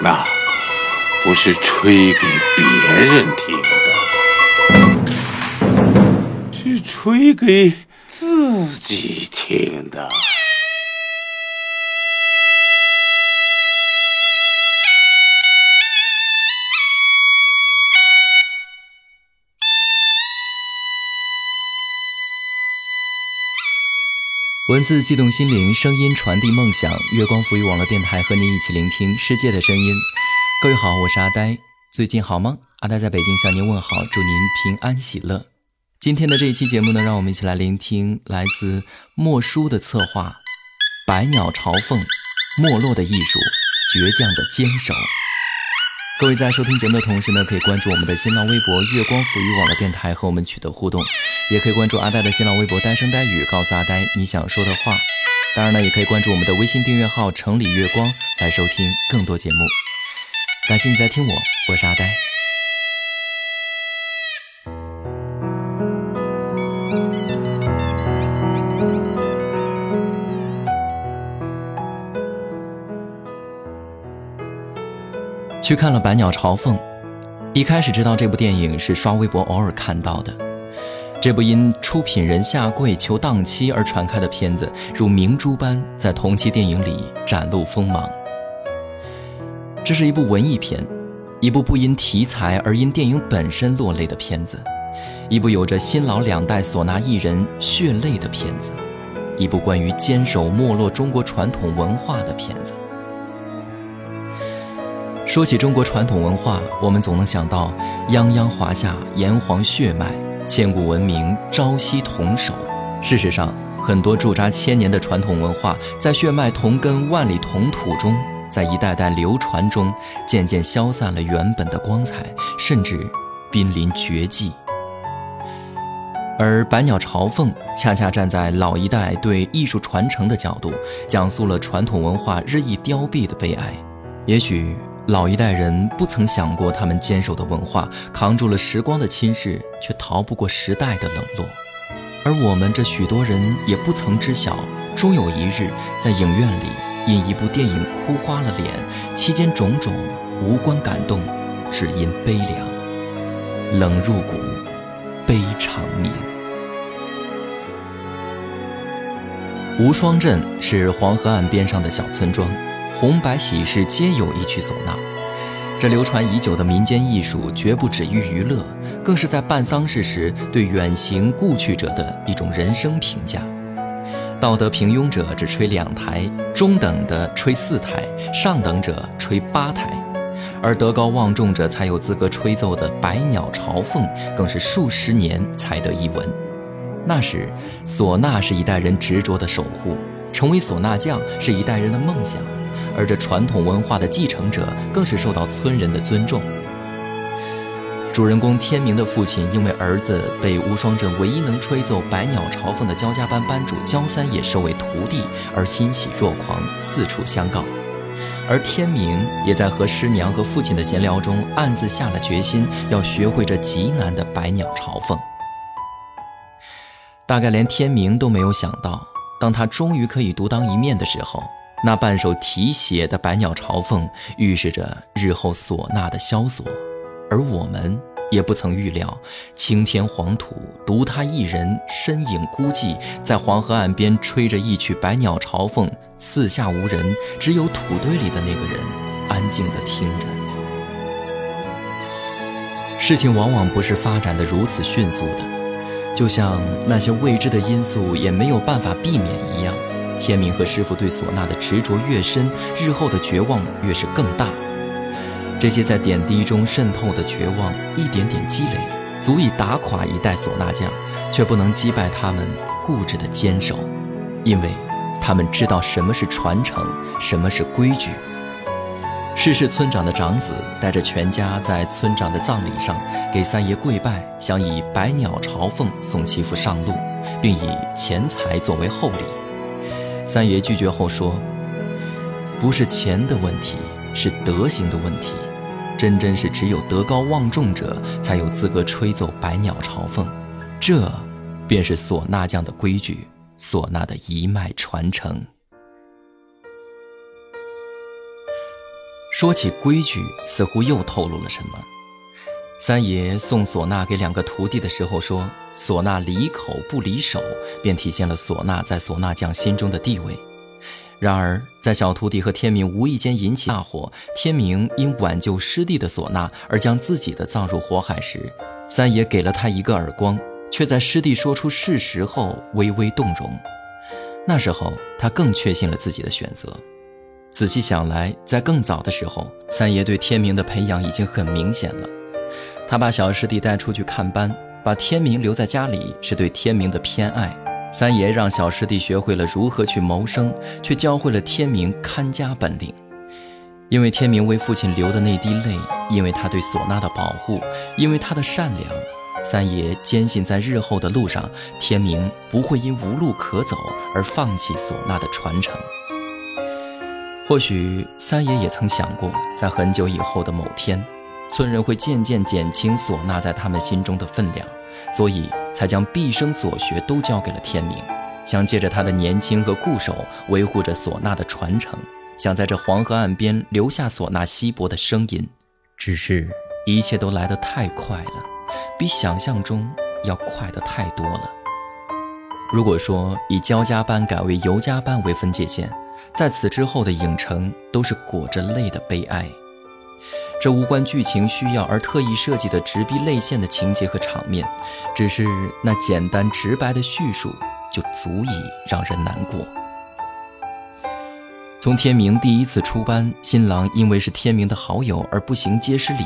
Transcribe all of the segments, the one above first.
那，不是吹给别人听的，是吹给自己听的。文字悸动心灵，声音传递梦想。月光浮语网络电台和您一起聆听世界的声音。各位好，我是阿呆，最近好吗？阿呆在北京向您问好，祝您平安喜乐。今天的这一期节目呢，让我们一起来聆听来自莫叔的策划《百鸟朝凤》，没落的艺术，倔强的坚守。各位在收听节目的同时呢，可以关注我们的新浪微博“月光抚育网”络电台和我们取得互动，也可以关注阿呆的新浪微博“单声呆语”，告诉阿呆你想说的话。当然呢，也可以关注我们的微信订阅号“城里月光”来收听更多节目。感谢你在听我，我是阿呆。去看了《百鸟朝凤》，一开始知道这部电影是刷微博偶尔看到的。这部因出品人下跪求档期而传开的片子，如明珠般在同期电影里展露锋芒。这是一部文艺片，一部不因题材而因电影本身落泪的片子，一部有着新老两代唢呐艺人血泪的片子，一部关于坚守没落中国传统文化的片子。说起中国传统文化，我们总能想到泱泱华夏炎黄血脉、千古文明朝夕同守。事实上，很多驻扎千年的传统文化，在血脉同根、万里同土中，在一代代流传中，渐渐消散了原本的光彩，甚至濒临绝迹。而《百鸟朝凤》恰恰站在老一代对艺术传承的角度，讲述了传统文化日益凋敝的悲哀。也许。老一代人不曾想过，他们坚守的文化扛住了时光的侵蚀，却逃不过时代的冷落；而我们这许多人也不曾知晓，终有一日在影院里因一部电影哭花了脸，期间种种无关感动，只因悲凉，冷入骨，悲长眠。无双镇是黄河岸边上的小村庄。红白喜事皆有一曲唢呐，这流传已久的民间艺术绝不止于娱乐，更是在办丧事时对远行故去者的一种人生评价。道德平庸者只吹两台，中等的吹四台，上等者吹八台，而德高望重者才有资格吹奏的《百鸟朝凤》，更是数十年才得一闻。那时，唢呐是一代人执着的守护，成为唢呐匠是一代人的梦想。而这传统文化的继承者，更是受到村人的尊重。主人公天明的父亲，因为儿子被无双镇唯一能吹奏百鸟朝凤的焦家班班主焦三爷收为徒弟，而欣喜若狂，四处相告。而天明也在和师娘和父亲的闲聊中，暗自下了决心，要学会这极难的百鸟朝凤。大概连天明都没有想到，当他终于可以独当一面的时候。那半首题写的《百鸟朝凤》，预示着日后唢呐的萧索，而我们也不曾预料，青天黄土独他一人，身影孤寂，在黄河岸边吹着一曲《百鸟朝凤》，四下无人，只有土堆里的那个人安静地听着。事情往往不是发展的如此迅速的，就像那些未知的因素也没有办法避免一样。天明和师傅对唢呐的执着越深，日后的绝望越是更大。这些在点滴中渗透的绝望，一点点积累，足以打垮一代唢呐匠，却不能击败他们固执的坚守，因为他们知道什么是传承，什么是规矩。逝世村长的长子带着全家在村长的葬礼上给三爷跪拜，想以百鸟朝凤送其父上路，并以钱财作为厚礼。三爷拒绝后说：“不是钱的问题，是德行的问题。真真是只有德高望重者才有资格吹奏百鸟朝凤，这便是唢呐匠的规矩，唢呐的一脉传承。”说起规矩，似乎又透露了什么。三爷送唢呐给两个徒弟的时候说：“唢呐离口不离手，便体现了唢呐在唢呐匠心中的地位。”然而，在小徒弟和天明无意间引起大火，天明因挽救师弟的唢呐而将自己的葬入火海时，三爷给了他一个耳光，却在师弟说出事实后微微动容。那时候，他更确信了自己的选择。仔细想来，在更早的时候，三爷对天明的培养已经很明显了。他把小师弟带出去看班，把天明留在家里，是对天明的偏爱。三爷让小师弟学会了如何去谋生，却教会了天明看家本领。因为天明为父亲流的那滴泪，因为他对唢呐的保护，因为他的善良，三爷坚信在日后的路上，天明不会因无路可走而放弃唢呐的传承。或许三爷也曾想过，在很久以后的某天。村人会渐渐减轻唢呐在他们心中的分量，所以才将毕生所学都交给了天明，想借着他的年轻和固守维护着唢呐的传承，想在这黄河岸边留下唢呐稀薄的声音。只是，一切都来得太快了，比想象中要快得太多了。如果说以焦家班改为尤家班为分界线，在此之后的影城都是裹着泪的悲哀。这无关剧情需要而特意设计的直逼泪腺的情节和场面，只是那简单直白的叙述就足以让人难过。从天明第一次出班，新郎因为是天明的好友而不行接师礼，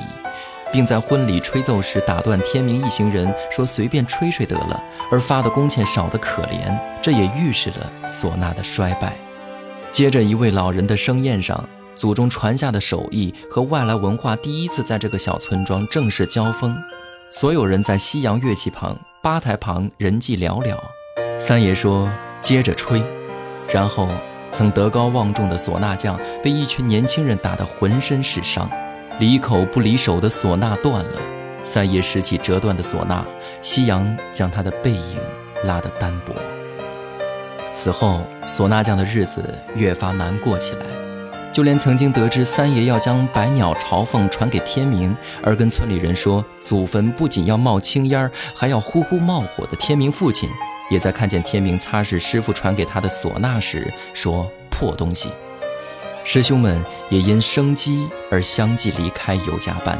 并在婚礼吹奏时打断天明一行人说随便吹吹得了，而发的工钱少得可怜，这也预示了唢呐的衰败。接着一位老人的生宴上。祖宗传下的手艺和外来文化第一次在这个小村庄正式交锋，所有人在西洋乐器旁、吧台旁人迹寥寥。三爷说：“接着吹。”然后，曾德高望重的唢呐匠被一群年轻人打得浑身是伤，离口不离手的唢呐断了。三爷拾起折断的唢呐，夕阳将他的背影拉得单薄。此后，唢呐匠的日子越发难过起来。就连曾经得知三爷要将百鸟朝凤传给天明，而跟村里人说祖坟不仅要冒青烟还要呼呼冒火的天明父亲，也在看见天明擦拭师傅传给他的唢呐时说破东西。师兄们也因生机而相继离开尤家班。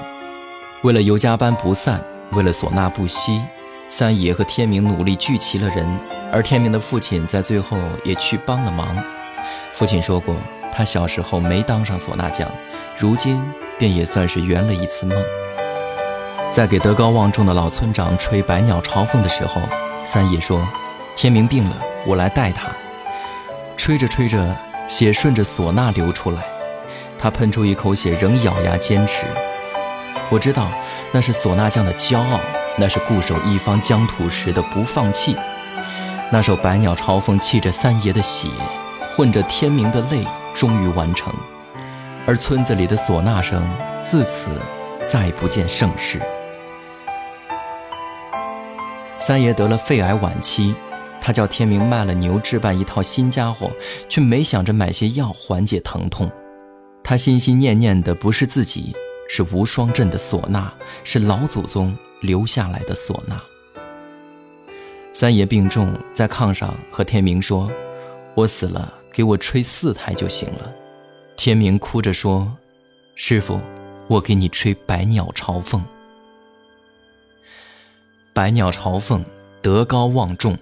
为了尤家班不散，为了唢呐不息，三爷和天明努力聚齐了人，而天明的父亲在最后也去帮了忙。父亲说过。他小时候没当上唢呐匠，如今便也算是圆了一次梦。在给德高望重的老村长吹《百鸟朝凤》的时候，三爷说：“天明病了，我来代他。”吹着吹着，血顺着唢呐流出来，他喷出一口血，仍咬牙坚持。我知道，那是唢呐匠的骄傲，那是固守一方疆土时的不放弃。那首《百鸟朝凤》沏着三爷的血，混着天明的泪。终于完成，而村子里的唢呐声自此再不见盛世。三爷得了肺癌晚期，他叫天明卖了牛置办一套新家伙，却没想着买些药缓解疼痛。他心心念念的不是自己，是无双镇的唢呐，是老祖宗留下来的唢呐。三爷病重，在炕上和天明说：“我死了。”给我吹四台就行了。天明哭着说：“师傅，我给你吹百鸟朝凤。百鸟朝凤，德高望重。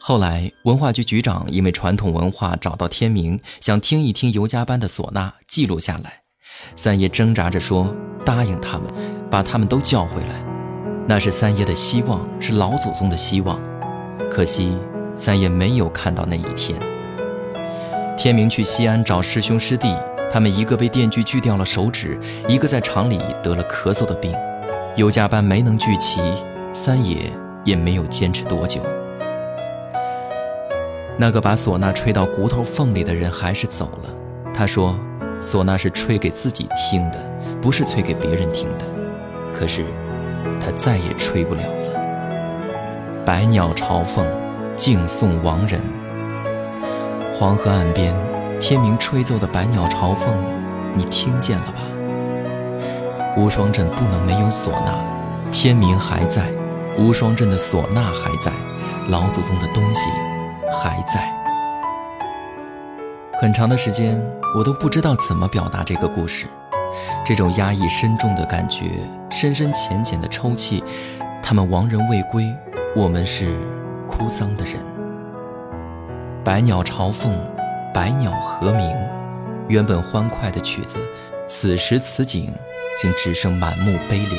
后来文化局局长因为传统文化找到天明，想听一听尤家班的唢呐，记录下来。三爷挣扎着说答应他们，把他们都叫回来。那是三爷的希望，是老祖宗的希望。可惜三爷没有看到那一天。”天明去西安找师兄师弟，他们一个被电锯锯掉了手指，一个在厂里得了咳嗽的病。尤家班没能聚齐，三爷也没有坚持多久。那个把唢呐吹到骨头缝里的人还是走了。他说：“唢呐是吹给自己听的，不是吹给别人听的。”可是他再也吹不了了。百鸟朝凤，敬送亡人。黄河岸边，天明吹奏的百鸟朝凤，你听见了吧？无双镇不能没有唢呐，天明还在，无双镇的唢呐还在，老祖宗的东西还在。很长的时间，我都不知道怎么表达这个故事。这种压抑深重的感觉，深深浅浅的抽泣。他们亡人未归，我们是哭丧的人。百鸟朝凤，百鸟和鸣。原本欢快的曲子，此时此景，竟只剩满目悲凉。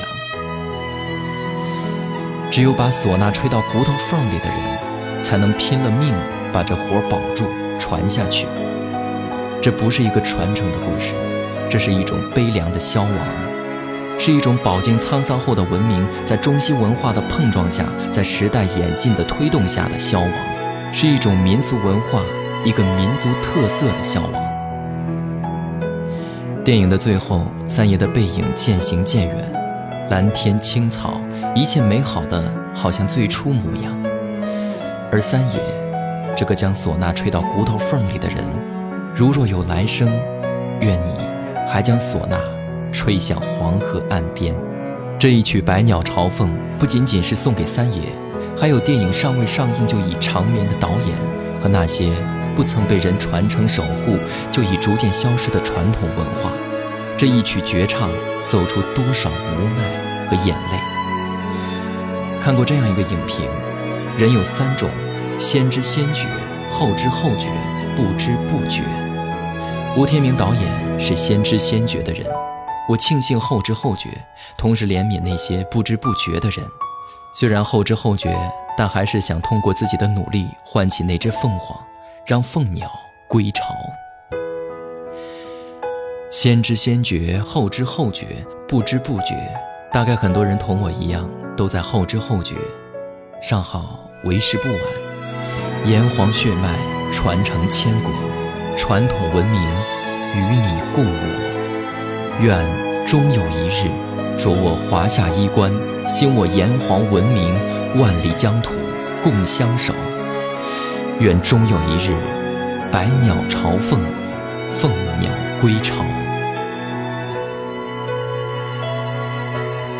只有把唢呐吹到骨头缝里的人，才能拼了命把这活保住、传下去。这不是一个传承的故事，这是一种悲凉的消亡，是一种饱经沧桑后的文明在中西文化的碰撞下，在时代演进的推动下的消亡，是一种民俗文化、一个民族特色的向往。电影的最后，三爷的背影渐行渐远，蓝天青草，一切美好的好像最初模样。而三爷，这个将唢呐吹到骨头缝里的人。如若有来生，愿你还将唢呐吹向黄河岸边。这一曲《百鸟朝凤》不仅仅是送给三爷，还有电影尚未上映就已长眠的导演和那些不曾被人传承守护就已逐渐消失的传统文化。这一曲绝唱奏出多少无奈和眼泪？看过这样一个影评：人有三种，先知先觉，后知后觉，不知不觉。吴天明导演是先知先觉的人，我庆幸后知后觉，同时怜悯那些不知不觉的人。虽然后知后觉，但还是想通过自己的努力唤起那只凤凰，让凤鸟归巢。先知先觉，后知后觉，不知不觉。大概很多人同我一样，都在后知后觉。尚好为时不晚，炎黄血脉传承千古。传统文明与你共舞，愿终有一日，着我华夏衣冠，兴我炎黄文明，万里疆土共相守。愿终有一日，百鸟朝凤，凤鸟归巢。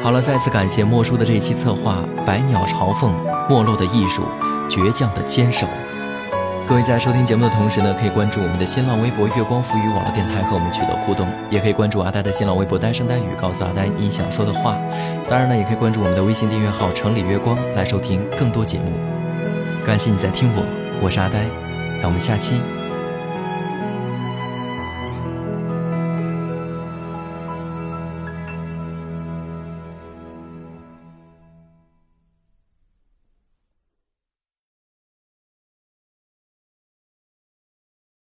好了，再次感谢莫叔的这期策划《百鸟朝凤》，没落的艺术，倔强的坚守。各位在收听节目的同时呢，可以关注我们的新浪微博“月光浮语网络电台”和我们取得互动，也可以关注阿呆的新浪微博“单声单语”，告诉阿呆你想说的话。当然呢，也可以关注我们的微信订阅号“城里月光”来收听更多节目。感谢你在听我，我是阿呆，让我们下期